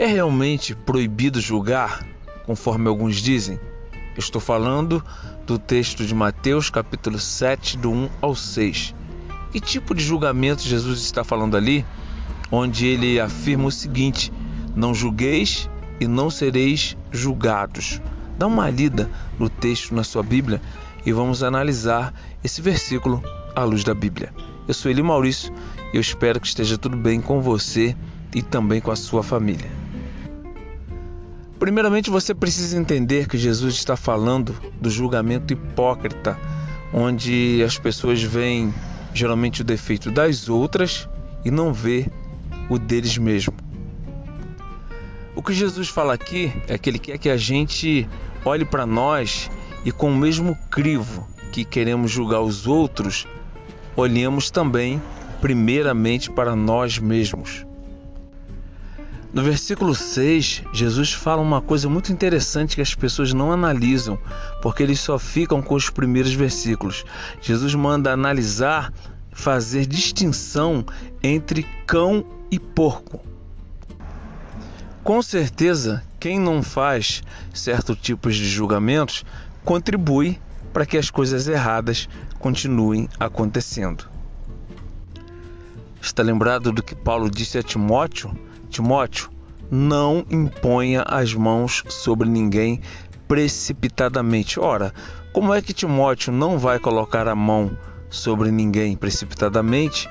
É realmente proibido julgar, conforme alguns dizem? Estou falando do texto de Mateus, capítulo 7, do 1 ao 6. Que tipo de julgamento Jesus está falando ali? Onde ele afirma o seguinte: Não julgueis e não sereis julgados. Dá uma lida no texto na sua Bíblia e vamos analisar esse versículo à luz da Bíblia. Eu sou Eli Maurício e eu espero que esteja tudo bem com você e também com a sua família. Primeiramente, você precisa entender que Jesus está falando do julgamento hipócrita, onde as pessoas veem geralmente o defeito das outras e não vê o deles mesmo. O que Jesus fala aqui é que ele quer que a gente olhe para nós e com o mesmo crivo que queremos julgar os outros, olhemos também primeiramente para nós mesmos. No versículo 6, Jesus fala uma coisa muito interessante que as pessoas não analisam, porque eles só ficam com os primeiros versículos. Jesus manda analisar, fazer distinção entre cão e porco. Com certeza, quem não faz certo tipos de julgamentos contribui para que as coisas erradas continuem acontecendo. Está lembrado do que Paulo disse a Timóteo? Timóteo, não imponha as mãos sobre ninguém precipitadamente. Ora, como é que Timóteo não vai colocar a mão sobre ninguém precipitadamente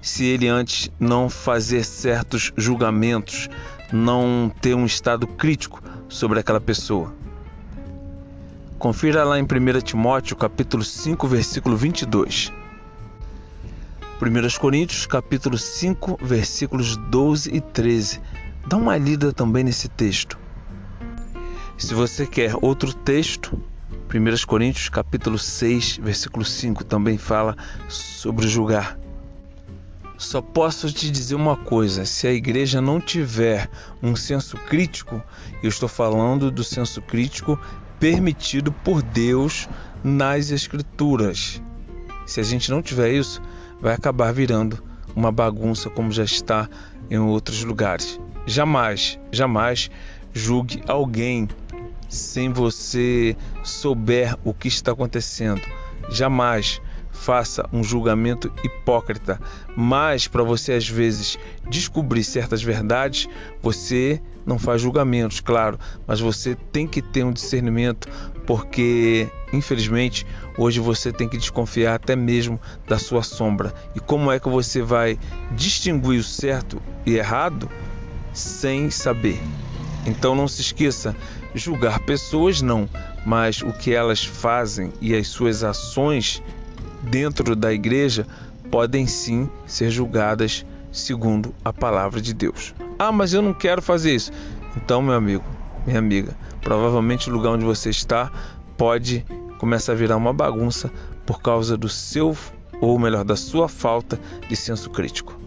se ele antes não fazer certos julgamentos, não ter um estado crítico sobre aquela pessoa. Confira lá em 1 Timóteo, capítulo 5, versículo 22. 1 Coríntios, capítulo 5, versículos 12 e 13. Dá uma lida também nesse texto. Se você quer outro texto, 1 Coríntios, capítulo 6, versículo 5 também fala sobre julgar. Só posso te dizer uma coisa: se a igreja não tiver um senso crítico, eu estou falando do senso crítico permitido por Deus nas Escrituras. Se a gente não tiver isso, vai acabar virando uma bagunça, como já está em outros lugares. Jamais, jamais julgue alguém sem você souber o que está acontecendo. Jamais faça um julgamento hipócrita, mas para você às vezes descobrir certas verdades, você não faz julgamentos, claro, mas você tem que ter um discernimento, porque infelizmente hoje você tem que desconfiar até mesmo da sua sombra. E como é que você vai distinguir o certo e errado sem saber? Então não se esqueça, julgar pessoas não, mas o que elas fazem e as suas ações dentro da igreja podem sim ser julgadas segundo a palavra de Deus. Ah, mas eu não quero fazer isso. Então, meu amigo, minha amiga, provavelmente o lugar onde você está pode começar a virar uma bagunça por causa do seu, ou melhor, da sua falta de senso crítico.